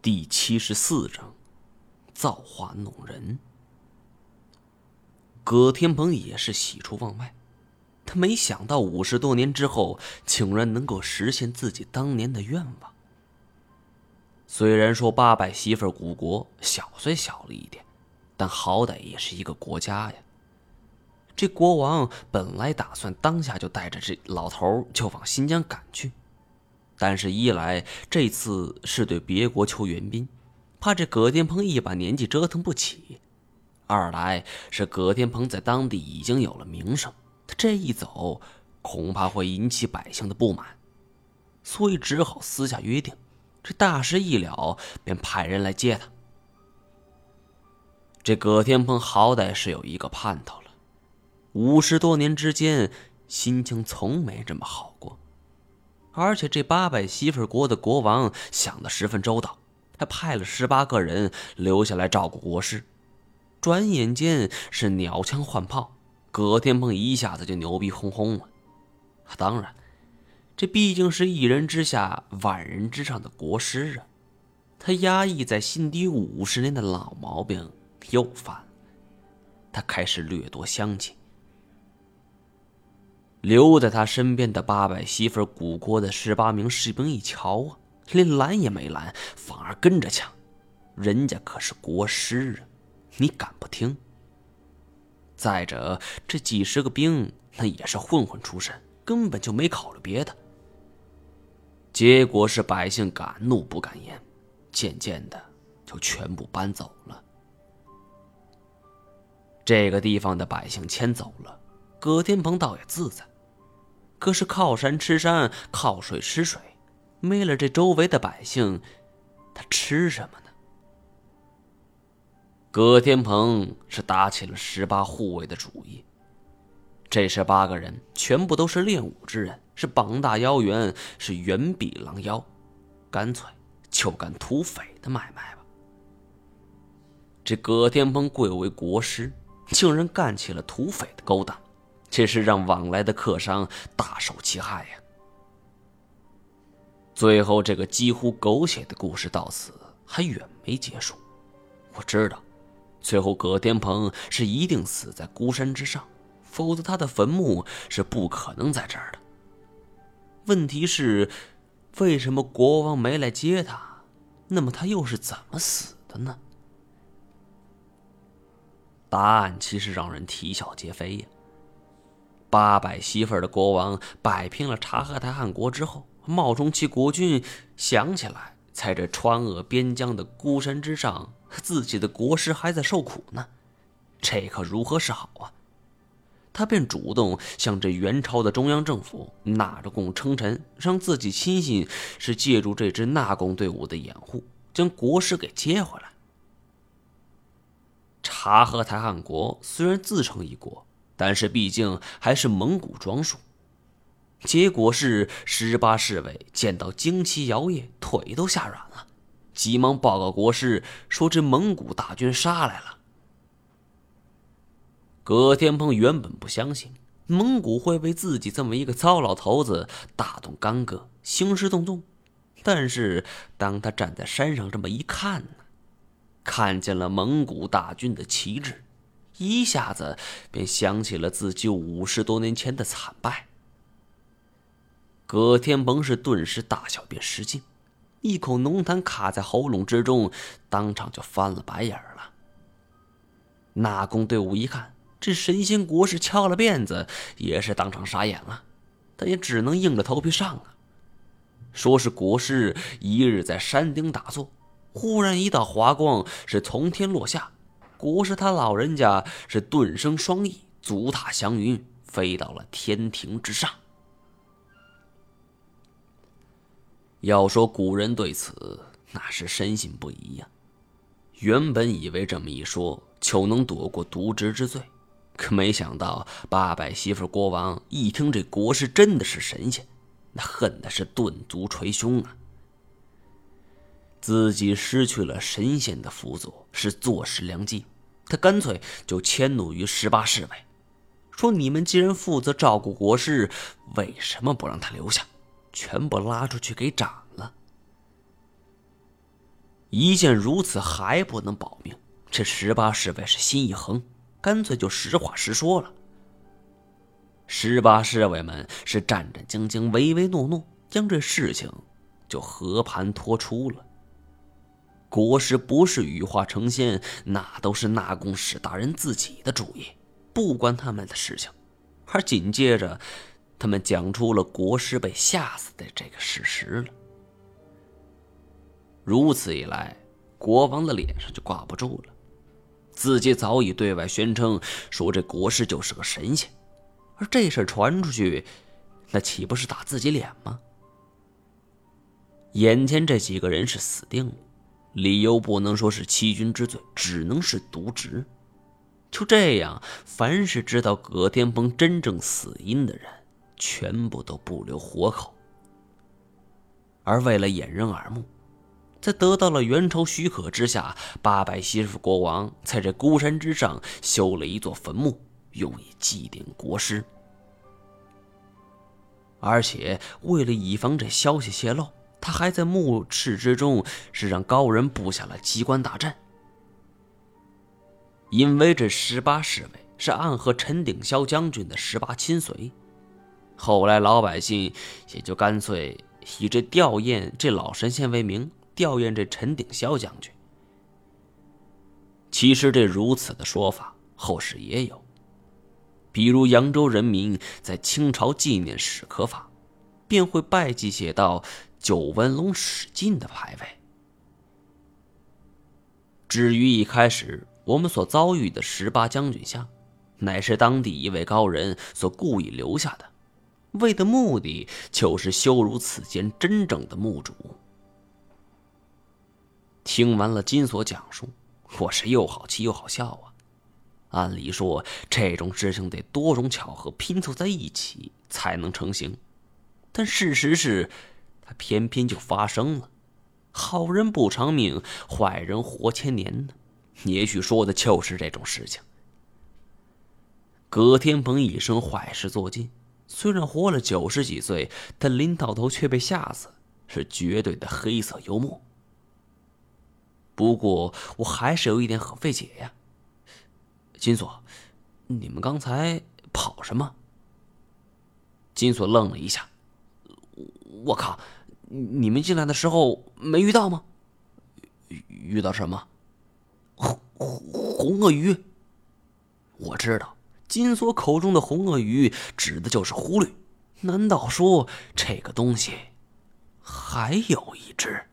第七十四章，造化弄人。葛天鹏也是喜出望外，他没想到五十多年之后，竟然能够实现自己当年的愿望。虽然说八百媳妇古国小虽小了一点，但好歹也是一个国家呀。这国王本来打算当下就带着这老头就往新疆赶去。但是，一来这次是对别国求援兵，怕这葛天鹏一把年纪折腾不起；二来是葛天鹏在当地已经有了名声，他这一走恐怕会引起百姓的不满，所以只好私下约定，这大事一了便派人来接他。这葛天鹏好歹是有一个盼头了，五十多年之间，心情从没这么好过。而且这八百媳妇国的国王想的十分周到，他派了十八个人留下来照顾国师。转眼间是鸟枪换炮，葛天鹏一下子就牛逼哄哄了。当然，这毕竟是一人之下万人之上的国师啊，他压抑在心底五十年的老毛病又犯了，他开始掠夺乡亲。留在他身边的八百媳妇古国的十八名士兵一瞧啊，连拦也没拦，反而跟着抢。人家可是国师啊，你敢不听？再者，这几十个兵那也是混混出身，根本就没考虑别的。结果是百姓敢怒不敢言，渐渐的就全部搬走了。这个地方的百姓迁走了。葛天鹏倒也自在，可是靠山吃山，靠水吃水，没了这周围的百姓，他吃什么呢？葛天鹏是打起了十八护卫的主意。这十八个人全部都是练武之人，是膀大腰圆，是远比狼腰，干脆就干土匪的买卖吧。这葛天鹏贵为国师，竟然干起了土匪的勾当。这是让往来的客商大受其害呀。最后，这个几乎狗血的故事到此还远没结束。我知道，最后葛天鹏是一定死在孤山之上，否则他的坟墓是不可能在这儿的。问题是，为什么国王没来接他？那么他又是怎么死的呢？答案其实让人啼笑皆非呀。八百媳妇的国王摆平了察合台汗国之后，冒充其国君，想起来在这川鄂边疆的孤山之上，自己的国师还在受苦呢，这可如何是好啊？他便主动向这元朝的中央政府纳着贡称臣，让自己亲信是借助这支纳贡队伍的掩护，将国师给接回来。察合台汗国虽然自成一国。但是毕竟还是蒙古装束，结果是十八侍卫见到旌旗摇曳，腿都吓软了，急忙报告国师说：“这蒙古大军杀来了。”葛天鹏原本不相信蒙古会为自己这么一个糟老头子大动干戈、兴师动众，但是当他站在山上这么一看呢，看见了蒙古大军的旗帜。一下子便想起了自己五十多年前的惨败。葛天鹏是顿时大小便失禁，一口浓痰卡在喉咙之中，当场就翻了白眼了。纳贡队伍一看这神仙国师翘了辫子，也是当场傻眼了，但也只能硬着头皮上啊。说是国师一日在山顶打坐，忽然一道华光是从天落下。国师他老人家是顿生双翼，足踏祥云，飞到了天庭之上。要说古人对此那是深信不疑呀。原本以为这么一说就能躲过渎职之罪，可没想到八百媳妇国王一听这国师真的是神仙，那恨的是顿足捶胸啊。自己失去了神仙的辅佐，是坐失良机。他干脆就迁怒于十八侍卫，说：“你们既然负责照顾国师，为什么不让他留下，全部拉出去给斩了？”一见如此还不能保命，这十八侍卫是心一横，干脆就实话实说了。十八侍卫们是战战兢兢、唯唯诺诺，将这事情就和盘托出了。国师不是羽化成仙，那都是纳贡史大人自己的主意，不关他们的事情。而紧接着，他们讲出了国师被吓死的这个事实了。如此一来，国王的脸上就挂不住了。自己早已对外宣称说这国师就是个神仙，而这事传出去，那岂不是打自己脸吗？眼前这几个人是死定了，理由不能说是欺君之罪，只能是渎职。就这样，凡是知道葛天鹏真正死因的人，全部都不留活口。而为了掩人耳目。在得到了元朝许可之下，八百西府国王在这孤山之上修了一座坟墓，用以祭奠国师。而且为了以防这消息泄露，他还在墓室之中是让高人布下了机关大阵。因为这十八侍卫是暗合陈鼎霄将军的十八亲随，后来老百姓也就干脆以这吊唁这老神仙为名。吊唁这陈鼎霄将军。其实这如此的说法，后世也有，比如扬州人民在清朝纪念史可法，便会拜祭写到“九纹龙史进”的牌位。至于一开始我们所遭遇的十八将军像，乃是当地一位高人所故意留下的，为的目的就是羞辱此间真正的墓主。听完了金锁讲述，我是又好气又好笑啊！按理说这种事情得多种巧合拼凑在一起才能成型，但事实是，它偏偏就发生了。好人不长命，坏人活千年呢。也许说的就是这种事情。葛天鹏一生坏事做尽，虽然活了九十几岁，但临到头却被吓死，是绝对的黑色幽默。不过我还是有一点很费解呀，金锁，你们刚才跑什么？金锁愣了一下，我靠，你们进来的时候没遇到吗？遇到什么？红红鳄鱼。我知道，金锁口中的红鳄鱼指的就是狐狸，难道说这个东西还有一只？